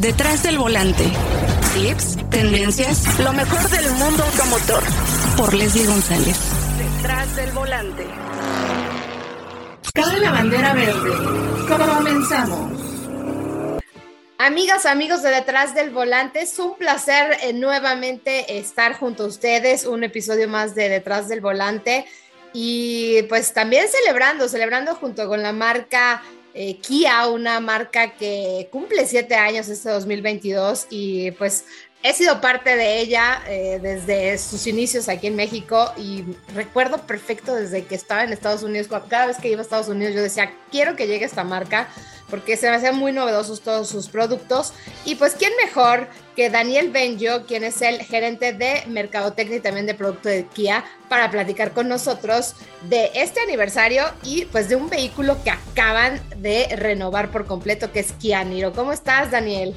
Detrás del volante. Tips, tendencias, lo mejor del mundo automotor. Por Leslie González. Detrás del volante. Cabe la bandera verde. Comenzamos. Amigas, amigos de Detrás del Volante, es un placer eh, nuevamente estar junto a ustedes, un episodio más de Detrás del Volante y pues también celebrando, celebrando junto con la marca eh, Kia, una marca que cumple siete años este 2022 y pues he sido parte de ella eh, desde sus inicios aquí en México y recuerdo perfecto desde que estaba en Estados Unidos, cada vez que iba a Estados Unidos yo decía, quiero que llegue esta marca porque se me hacían muy novedosos todos sus productos. Y pues, ¿quién mejor que Daniel Benjo, quien es el gerente de Mercadotecnia y también de producto de Kia, para platicar con nosotros de este aniversario y pues de un vehículo que acaban de renovar por completo, que es Kia Niro. ¿Cómo estás, Daniel?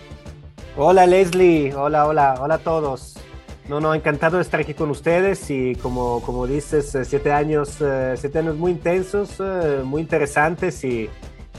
Hola, Leslie. Hola, hola, hola a todos. No, no, encantado de estar aquí con ustedes y como, como dices, eh, siete años, eh, siete años muy intensos, eh, muy interesantes y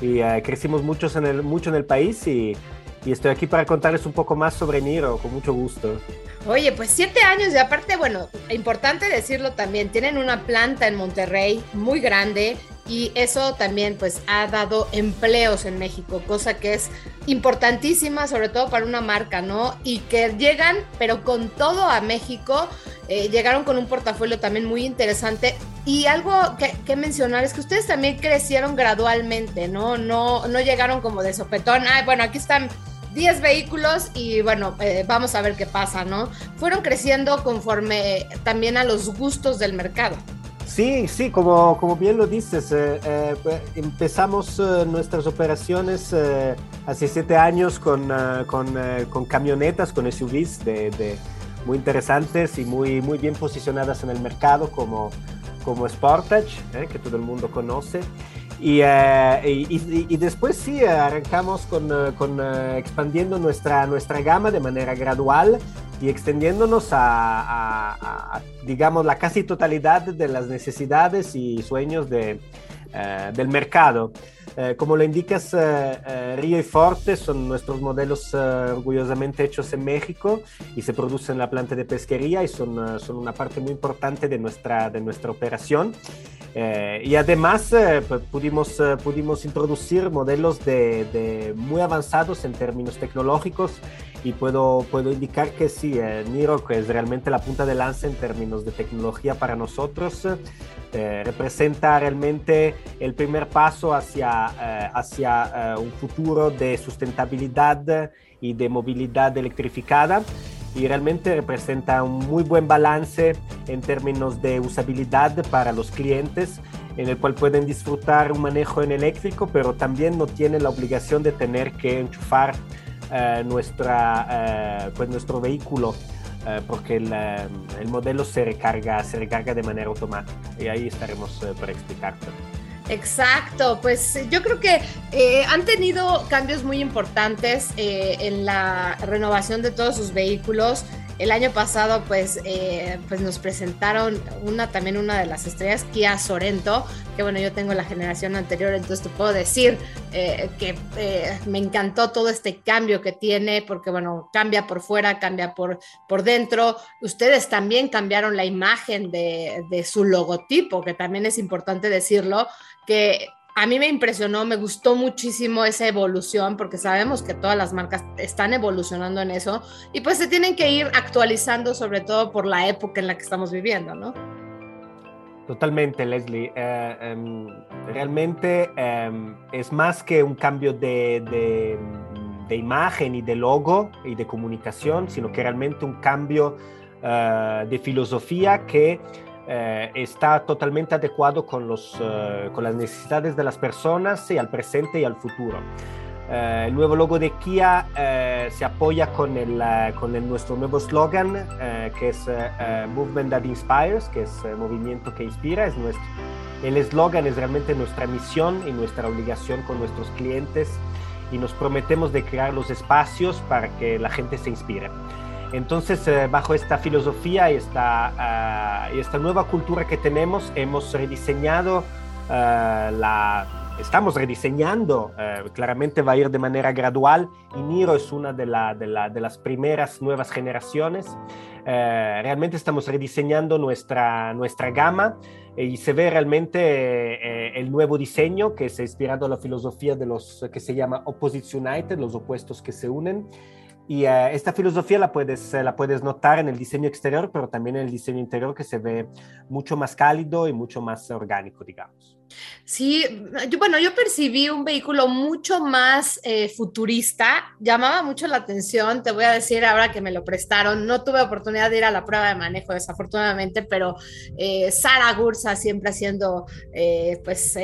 y uh, crecimos muchos en el, mucho en el país y, y, estoy aquí para contarles un poco más sobre Niro, con mucho gusto. Oye, pues siete años y aparte, bueno, importante decirlo también, tienen una planta en Monterrey muy grande y eso también pues ha dado empleos en México, cosa que es importantísima, sobre todo para una marca, ¿no? Y que llegan, pero con todo a México, eh, llegaron con un portafolio también muy interesante. Y algo que, mencionar es que ustedes también crecieron gradualmente, ¿no? No, no llegaron como de sopetón, ay, bueno, aquí están 10 vehículos y bueno, eh, vamos a ver qué pasa, ¿no? Fueron creciendo conforme también a los gustos del mercado. Sí, sí, como, como bien lo dices, eh, eh, empezamos eh, nuestras operaciones eh, hace siete años con, con, camionetas, con SUVs de muy interesantes y muy, muy bien posicionadas en el mercado como, como Sportage, que todo el mundo conoce. Y, uh, y, y, después sí, arrancamos con, con expandiendo nuestra, nuestra gama de manera gradual y extendiéndonos a, a, a, digamos, la casi totalidad de las necesidades y sueños de, uh, del mercado. Uh, como lo indicas, uh, Río y Forte son nuestros modelos orgullosamente hechos en México y se producen en la planta de pesquería y son, son una parte muy importante de nuestra, de nuestra operación. Eh, y además eh, pudimos, eh, pudimos introducir modelos de, de, muy avanzados en términos tecnológicos y puedo, puedo indicar que sí, eh, Niro, es realmente la punta de lanza en términos de tecnología para nosotros, eh, representa realmente el primer paso hacia, eh, hacia un futuro de sustentabilidad y de movilidad electrificada. Y realmente representa un muy buen balance en términos de usabilidad para los clientes en el cual pueden disfrutar un manejo en eléctrico, pero también no tienen la obligación de tener que enchufar uh, nuestra, uh, pues nuestro vehículo uh, porque el, el, modelo se recarga, se recarga de manera automática y ahí estaremos para explicarte. Exacto, pues yo creo que eh, han tenido cambios muy importantes eh, en la renovación de todos sus vehículos. El año pasado, pues, eh, pues nos presentaron una también una de las estrellas, Kia Sorento, que bueno, yo tengo la generación anterior, entonces te puedo decir eh, que eh, me encantó todo este cambio que tiene, porque bueno, cambia por fuera, cambia por, por dentro. Ustedes también cambiaron la imagen de, de su logotipo, que también es importante decirlo, que a mí me impresionó, me gustó muchísimo esa evolución porque sabemos que todas las marcas están evolucionando en eso y pues se tienen que ir actualizando sobre todo por la época en la que estamos viviendo, ¿no? Totalmente, Leslie. Uh, um, realmente um, es más que un cambio de, imagen y de logo y de comunicación, sino que realmente un cambio uh, de filosofía que eh, está totalmente adecuado con, los, eh, con las necesidades de las personas y al presente y al futuro. Eh, el nuevo logo de Kia se apoya con, el, con el, nuestro nuevo slogan que es Movement That Inspires, que es movimiento que inspira. Es nuestro, el eslogan es realmente nuestra misión y nuestra obligación con nuestros clientes y nos prometemos de crear los espacios para que la gente se inspire. Entonces, eh, bajo esta filosofía y esta, nueva cultura que tenemos, hemos rediseñado uh, la, estamos rediseñando, eh, claramente va a ir de manera gradual y Niro es una de, de, las primeras nuevas generaciones. Eh, realmente estamos rediseñando nuestra, nuestra gama y se ve realmente el nuevo diseño que se ha inspirado a la filosofía de los que se llama Opposites United, los opuestos que se unen. Y uh, esta filosofía la puedes, la puedes notar en el diseño exterior, pero también en el diseño interior que se ve mucho más cálido y mucho más orgánico, digamos. Sí, yo, bueno, yo percibí un vehículo mucho más eh, futurista, llamaba mucho la atención, te voy a decir ahora que me lo prestaron, no tuve oportunidad de ir a la prueba de manejo desafortunadamente, pero eh, Sara Gursa siempre haciendo, eh, pues,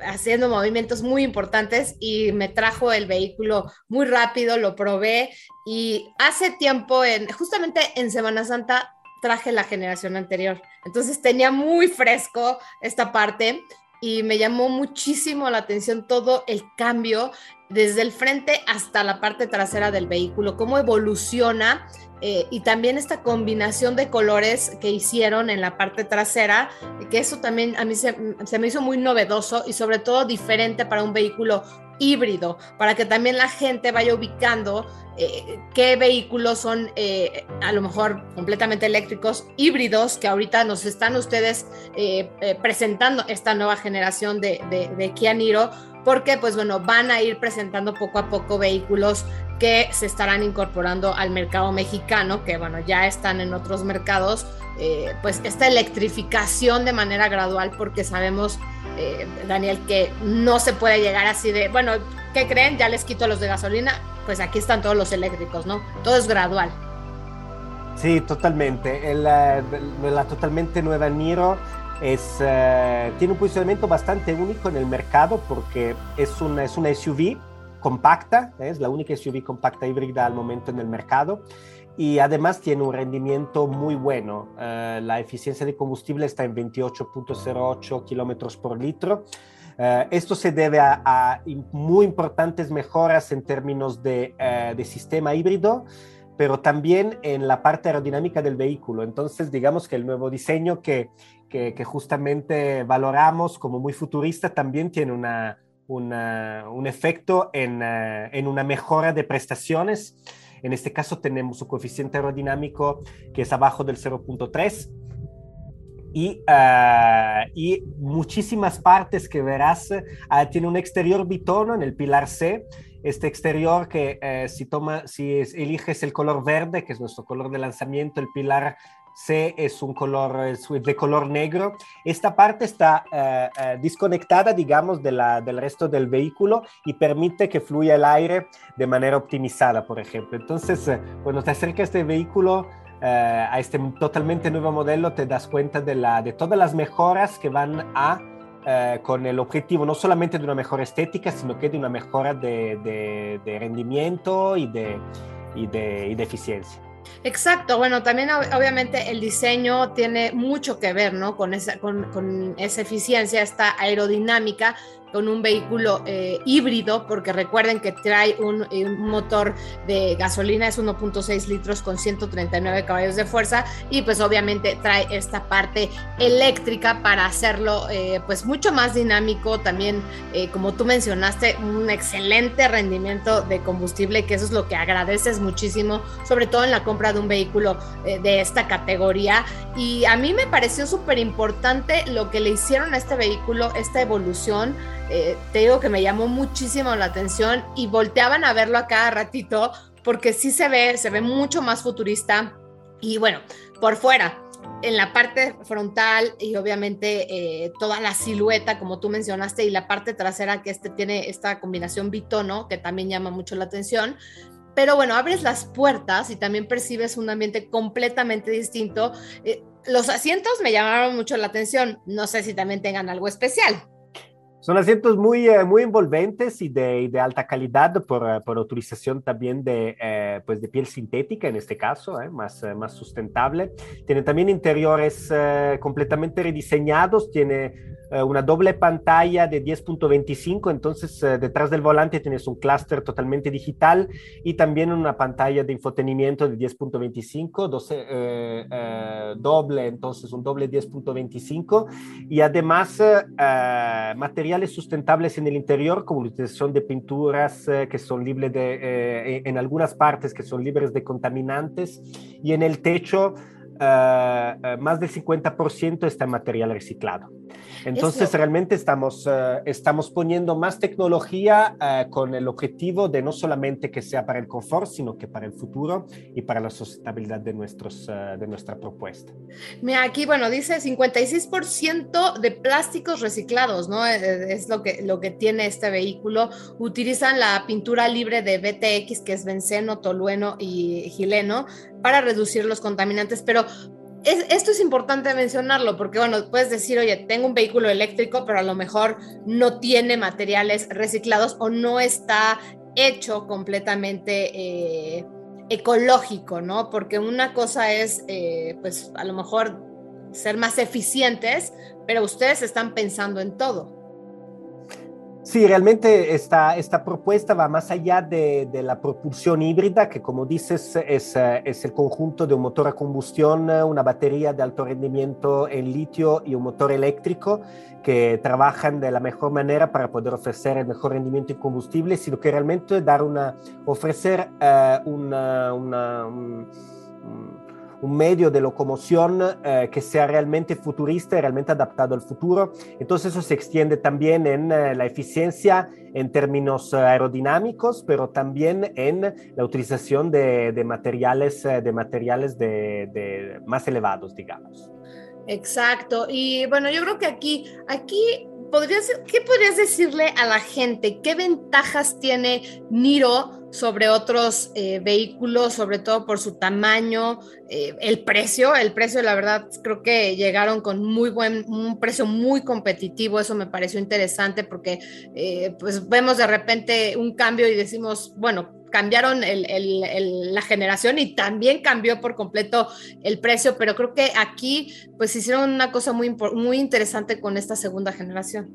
haciendo movimientos muy importantes y me trajo el vehículo muy rápido, lo probé y hace tiempo, en, justamente en Semana Santa, traje la generación anterior. Entonces tenía muy fresco esta parte y me llamó muchísimo la atención todo el cambio desde el frente hasta la parte trasera del vehículo, cómo evoluciona eh, y también esta combinación de colores que hicieron en la parte trasera, que eso también a mí se, me hizo muy novedoso y sobre todo diferente para un vehículo híbrido, para que también la gente vaya ubicando eh, qué vehículos son eh, a lo mejor completamente eléctricos, híbridos, que ahorita nos están ustedes eh, presentando esta nueva generación de, de, de, Kia Niro, porque pues bueno, van a ir presentando poco a poco vehículos que se estarán incorporando al mercado mexicano, que bueno, ya están en otros mercados, pues esta electrificación de manera gradual, porque sabemos eh, Daniel, que no se puede llegar así de, bueno, ¿qué creen? Ya les quito los de gasolina, pues aquí están todos los eléctricos, ¿no? Todo es gradual. Sí, totalmente. la, totalmente nueva Niro es, eh, tiene un posicionamiento bastante único en el mercado porque es una, es una SUV compacta, es la única SUV compacta híbrida al momento en el mercado y además tiene un rendimiento muy bueno. Eh, la eficiencia de combustible está en 28.08 kilómetros por litro. Uh, esto se debe a, a, muy importantes mejoras en términos de, uh, de, sistema híbrido, pero también en la parte aerodinámica del vehículo. Entonces, digamos que el nuevo diseño que, que, que justamente valoramos como muy futurista también tiene una, una, un efecto en, uh, en, una mejora de prestaciones. En este caso tenemos su coeficiente aerodinámico que es abajo del 0.3 y, uh, y, muchísimas partes que verás. Uh, tiene un exterior bitono en el pilar C. Este exterior que uh, si, toma, si es, eliges el color verde, que es nuestro color de lanzamiento, el pilar C es un color es de color negro. Esta parte está uh, uh, desconectada, digamos, de la, del resto del vehículo y permite que fluya el aire de manera optimizada, por ejemplo. Entonces, uh, cuando te acercas a este vehículo, a este totalmente nuevo modelo, te das cuenta de, la, de todas las mejoras que van a Uh, con el objetivo no solamente de una mejora estética, sino que de una mejora de, de, de rendimiento y de, y de, y de eficiencia. Exacto, bueno, también obviamente el diseño tiene mucho que ver, ¿no? Con esa, con, con esa eficiencia, esta aerodinámica con un vehículo eh, híbrido, porque recuerden que trae un, un motor de gasolina, es 1.6 litros con 139 caballos de fuerza y pues obviamente trae esta parte eléctrica para hacerlo eh, pues mucho más dinámico, también eh, como tú mencionaste, un excelente rendimiento de combustible, que eso es lo que agradeces muchísimo, sobre todo en la compra de un vehículo eh, de esta categoría. Y a mí me pareció súper importante lo que le hicieron a este vehículo, esta evolución eh, te digo que me llamó muchísimo la atención y volteaban a verlo a cada ratito porque sí se ve, se ve mucho más futurista y bueno, por fuera, en la parte frontal y obviamente eh, toda la silueta, como tú mencionaste, y la parte trasera que este tiene esta combinación bitono, que también llama mucho la atención. Pero bueno, abres las puertas y también percibes un ambiente completamente distinto. Eh, los asientos me llamaron mucho la atención. No sé si también tengan algo especial. Son asientos muy, eh, muy envolventes y de, de alta calidad por, eh, por, utilización también de, eh, pues de piel sintética en este caso, eh, más, eh, más sustentable. Tiene también interiores completamente rediseñados, tiene una doble pantalla de 10.25, entonces eh, detrás del volante tienes un clúster totalmente digital y también una pantalla de infotenimiento de 10.25, eh, doble, entonces un doble 10.25 y además materiales sustentables en el interior como la utilización de pinturas que son libres de, en algunas partes que son libres de contaminantes. Y en el techo más del 50% está en material reciclado. Entonces, realmente estamos, uh, estamos poniendo más tecnología uh, con el objetivo de no solamente que sea para el confort, sino que para el futuro y para la sustentabilidad de, nuestros, uh, de nuestra propuesta. Mira, aquí, bueno, dice 56% de plásticos reciclados, ¿no? Es lo que, lo que tiene este vehículo. Utilizan la pintura libre de BTX, que es benceno, tolueno y gileno, para reducir los contaminantes, pero esto es importante mencionarlo porque, bueno, puedes decir, oye, tengo un vehículo eléctrico, pero a lo mejor no tiene materiales reciclados o no está hecho completamente eh, ecológico, ¿no? Porque una cosa es, eh, pues, a lo mejor ser más eficientes, pero ustedes están pensando en todo. Sí, realmente esta, esta propuesta va más allá de, de, la propulsión híbrida, que como dices es, es, el conjunto de un motor a combustión, una batería de alto rendimiento en litio y un motor eléctrico que trabajan de la mejor manera para poder ofrecer el mejor rendimiento en combustible, sino que realmente dar una, ofrecer una, una un, un medio de locomoción eh, que sea realmente futurista y realmente adaptado al futuro. Entonces eso se extiende también en eh, la eficiencia en términos eh, aerodinámicos, pero también en la utilización de, materiales, de materiales de, de más elevados, digamos. Exacto. Y bueno, yo creo que aquí, aquí podrías, ¿qué podrías decirle a la gente? ¿Qué ventajas tiene Niro sobre otros eh, vehículos, sobre todo por su tamaño, eh, el precio, el precio la verdad creo que llegaron con muy buen, un precio muy competitivo, eso me pareció interesante porque eh, pues vemos de repente un cambio y decimos, bueno, cambiaron la generación y también cambió por completo el precio, pero creo que aquí pues hicieron una cosa muy, muy interesante con esta segunda generación.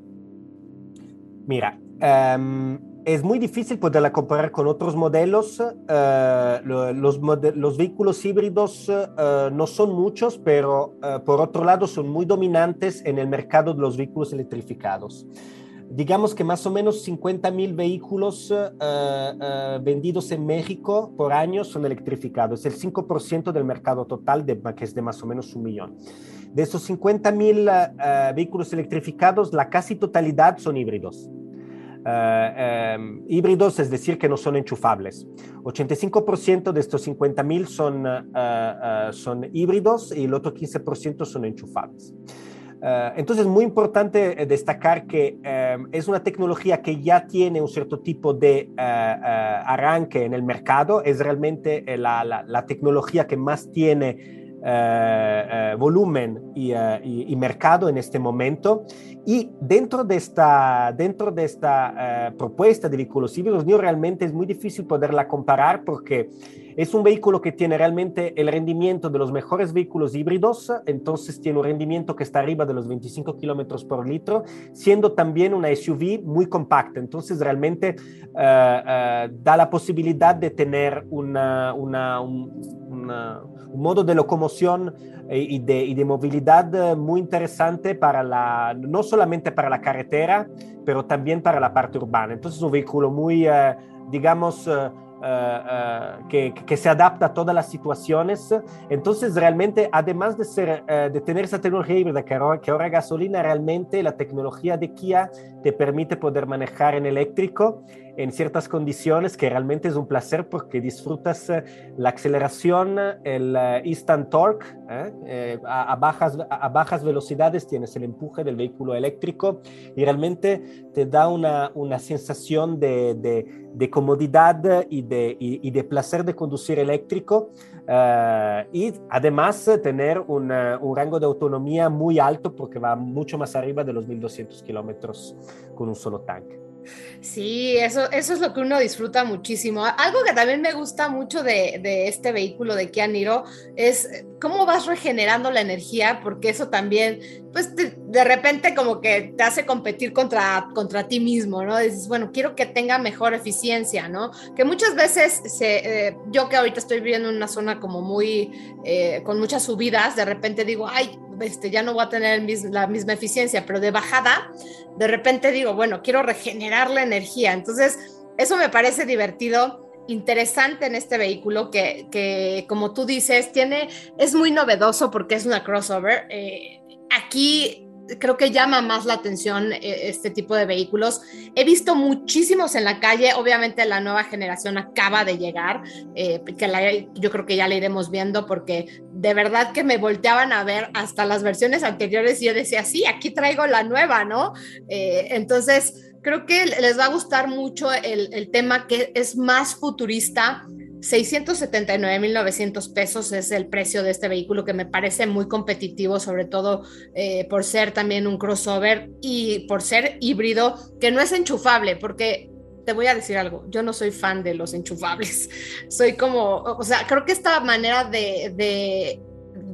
Mira, um es muy difícil poderla comparar con otros modelos. Uh, los, los, vehículos híbridos uh, no son muchos, pero uh, por otro lado son muy dominantes en el mercado de los vehículos electrificados. Digamos que más o menos 50 mil vehículos vendidos en México por año son electrificados. Es el 5% del mercado total, de, que es de más o menos un millón. De esos 50 mil vehículos electrificados, la casi totalidad son híbridos. Uh, um, híbridos, es decir, que no son enchufables. 85% de estos 50.000 son, uh, uh, son híbridos y el otro 15% son enchufables. entonces, es muy importante destacar que um, es una tecnología que ya tiene un cierto tipo de arranque en el mercado, es realmente la, la tecnología que más tiene eh, eh, volumen y, uh, y, y, mercado en este momento. Y dentro de esta, dentro de esta propuesta de vehículos híbridos, realmente es muy difícil poderla comparar porque es un vehículo que tiene realmente el rendimiento de los mejores vehículos híbridos, entonces tiene un rendimiento que está arriba de los 25 kilómetros por litro, siendo también una SUV muy compacta. Entonces realmente da la posibilidad de tener una, una, un, una un modo de locomoción eh, y, de, y, de, movilidad muy interesante para la, no solamente para la carretera, pero también para la parte urbana. Entonces es un vehículo muy, uh, digamos, uh, uh, que, se adapta a todas las situaciones. Entonces realmente, además de, ser, de tener esa tecnología híbrida que que ahora gasolina, realmente la tecnología de Kia te permite poder manejar en eléctrico en ciertas condiciones que realmente es un placer porque disfrutas eh, la aceleración, el uh, instant torque, ¿eh? Eh, a, a, bajas, a, bajas velocidades tienes el empuje del vehículo eléctrico y realmente te da una, una sensación de, de, de, comodidad y de, y, y de placer de conducir eléctrico uh, y además tener un, un rango de autonomía muy alto porque va mucho más arriba de los 1200 kilómetros con un solo tanque. Sí, eso, eso es lo que uno disfruta muchísimo. Algo que también me gusta mucho de, este vehículo de Kia Niro es cómo vas regenerando la energía, porque eso también, pues de repente como que te hace competir contra, contra ti mismo, ¿no? Dices, bueno, quiero que tenga mejor eficiencia, ¿no? Que muchas veces, se, eh, yo que ahorita estoy viviendo en una zona como muy, eh, con muchas subidas, de repente digo, ay, este, ya no voy a tener la misma eficiencia, pero de bajada, de repente digo, bueno, quiero regenerar la energía. Entonces, eso me parece divertido interesante en este vehículo que, que, como tú dices, tiene, es muy novedoso porque es una crossover. Eh, aquí creo que llama más la atención eh, este tipo de vehículos. He visto muchísimos en la calle, obviamente la nueva generación acaba de llegar, eh, que yo creo que ya la iremos viendo porque de verdad que me volteaban a ver hasta las versiones anteriores y yo decía, sí, aquí traigo la nueva, ¿no? Eh, entonces, creo que les va a gustar mucho el, el tema que es más futurista, 679.900 pesos es el precio de este vehículo que me parece muy competitivo, sobre todo eh, por ser también un crossover y por ser híbrido, que no es enchufable, porque te voy a decir algo, yo no soy fan de los enchufables, soy como, o sea, creo que esta manera de, de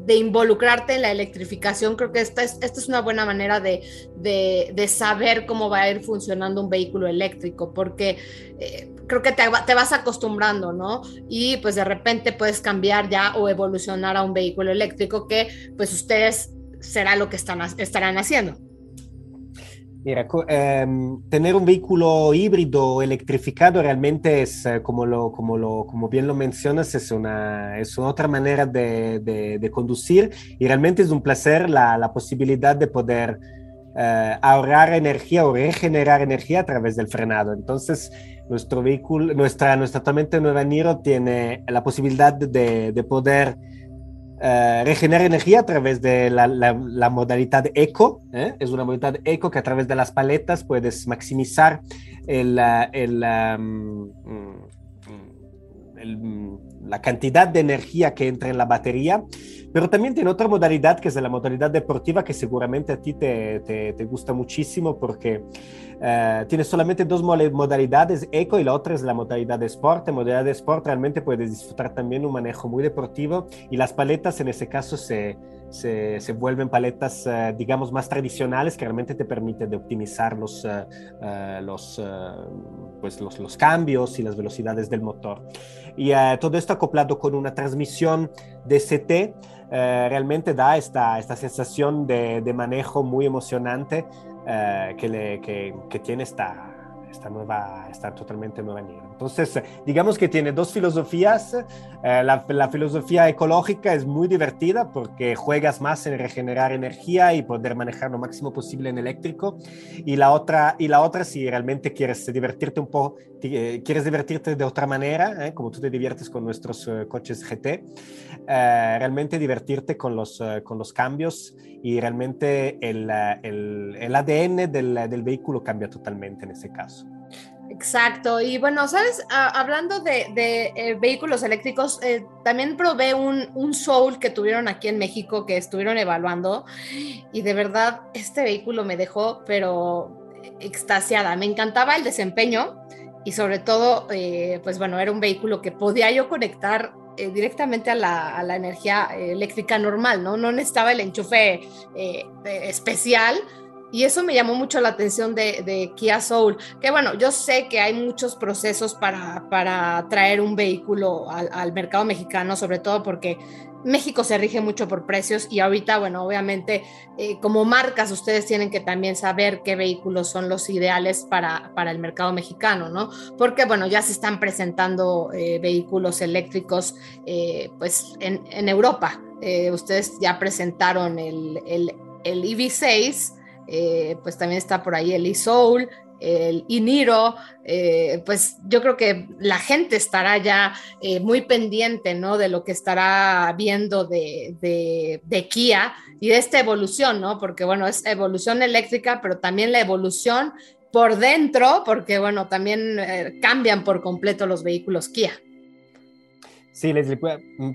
de involucrarte en la electrificación, creo que esta es, esta es una buena manera de, de, saber cómo va a ir funcionando un vehículo eléctrico, porque eh, creo que te, te, vas acostumbrando, ¿no? Y pues de repente puedes cambiar ya o evolucionar a un vehículo eléctrico que pues ustedes será lo que están, estarán haciendo. Mira, em, tener un vehículo híbrido electrificado realmente es, eh, como, lo, como, lo, como bien lo mencionas, es una, es una otra manera de, de, conducir y realmente es un placer la, la posibilidad de poder eh, ahorrar energía o regenerar energía a través del frenado. Entonces, nuestro vehículo, nuestra, nuestra totalmente nueva Niro tiene la posibilidad de, de poder eh, regenerar energía a través de la, modalidad eco. ¿eh? Es una modalidad eco que a través de las paletas puedes maximizar el, el, mm, mm, la cantidad de energía que entra en la batería, pero también tiene otra modalidad que es la modalidad deportiva que seguramente a ti te, te, gusta muchísimo porque eh, tiene solamente dos modalidades, eco y la otra es la modalidad de sport. Modalidad de sport realmente puedes disfrutar también un manejo muy deportivo y las paletas en ese caso se, se, vuelven paletas, uh, digamos, más tradicionales que realmente te permiten de optimizar los, uh, los, pues los, los, cambios y las velocidades del motor. Y todo esto acoplado con una transmisión DCT realmente da esta, esta sensación de, de manejo muy emocionante eh, que, le, que, tiene esta, esta nueva, esta totalmente nueva nieve. Entonces, digamos que tiene dos filosofías. Eh, la, la, filosofía ecológica es muy divertida porque juegas más en regenerar energía y poder manejar lo máximo posible en eléctrico. Y la otra, y la otra si realmente quieres divertirte un poco, eh, quieres divertirte de otra manera, eh, como tú te diviertes con nuestros coches GT, realmente divertirte con los, con los cambios y realmente el, el, el ADN del, del vehículo cambia totalmente en ese caso. Exacto. Y bueno, sabes, hablando de, eh, vehículos eléctricos, eh, también probé un, un, Soul que tuvieron aquí en México que estuvieron evaluando y de verdad este vehículo me dejó, pero extasiada. Me encantaba el desempeño y sobre todo, eh, pues bueno, era un vehículo que podía yo conectar directamente a la, a la, energía eléctrica normal, ¿no? No necesitaba el enchufe especial y eso me llamó mucho la atención de, Kia Soul, que bueno, yo sé que hay muchos procesos para, para traer un vehículo al, mercado mexicano, sobre todo porque México se rige mucho por precios y ahorita, bueno, obviamente eh, como marcas ustedes tienen que también saber qué vehículos son los ideales para, para el mercado mexicano, ¿no? Porque, bueno, ya se están presentando eh, vehículos eléctricos eh, pues en, Europa. ustedes ya presentaron el, el, el EV6 eh, pues también está por ahí el e-soul, el Iniro, eh, pues yo creo que la gente estará ya eh, muy pendiente, ¿no? De lo que estará viendo de, de, Kia y de esta evolución, ¿no? Porque bueno, es evolución eléctrica, pero también la evolución por dentro, porque bueno, también cambian por completo los vehículos Kia. Sí, Leslie,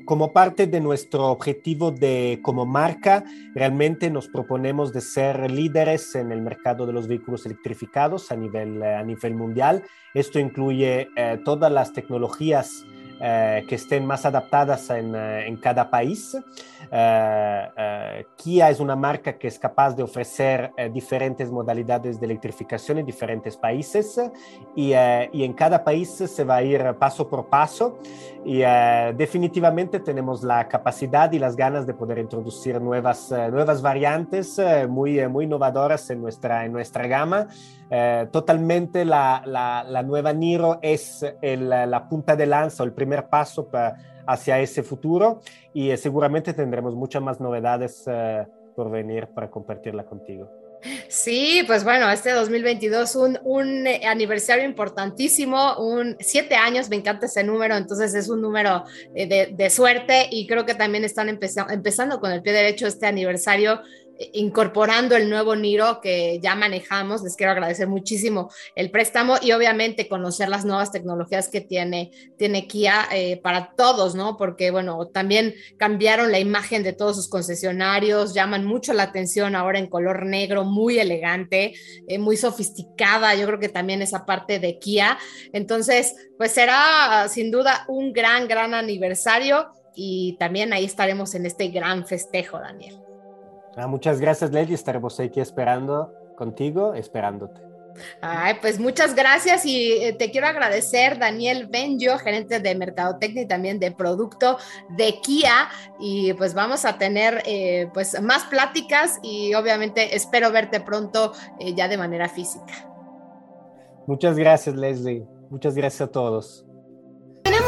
como parte de nuestro objetivo de como marca, realmente nos proponemos de ser líderes en el mercado de los vehículos electrificados a nivel, eh, a nivel mundial. Esto incluye eh, todas las tecnologías eh, que estén más adaptadas en, eh, en cada país. Eh, Kia es una marca que es capaz de ofrecer diferentes modalidades de electrificación en diferentes países y, y, en cada país se va a ir paso por paso y definitivamente tenemos la capacidad y las ganas de poder introducir nuevas, nuevas variantes muy, muy innovadoras en nuestra, en nuestra gama. Eh, totalmente la, la, nueva Niro es el, la punta de lanza el primer paso hacia ese futuro y eh, seguramente tendremos muchas más novedades eh, por venir para compartirla contigo. Sí, pues bueno, este 2022 un, un aniversario importantísimo, un siete años, me encanta ese número, entonces es un número de, de suerte y creo que también están empezando, empezando con el pie derecho este aniversario incorporando el nuevo Niro que ya manejamos. Les quiero agradecer muchísimo el préstamo y obviamente conocer las nuevas tecnologías que tiene, tiene Kia eh, para todos, ¿no? Porque, bueno, también cambiaron la imagen de todos sus concesionarios, llaman mucho la atención ahora en color negro, muy elegante, eh, muy sofisticada. Yo creo que también esa parte de Kia. Entonces, pues será sin duda un gran, gran aniversario y también ahí estaremos en este gran festejo, Daniel. Ah, muchas gracias, Lady. Estaremos aquí esperando contigo, esperándote. Ay, pues muchas gracias y eh, te quiero agradecer, Daniel Benjo, gerente de Mercadotecnia y también de producto de Kia. Y pues vamos a tener eh, pues más pláticas y obviamente espero verte pronto eh, ya de manera física. Muchas gracias, Leslie. Muchas gracias a todos.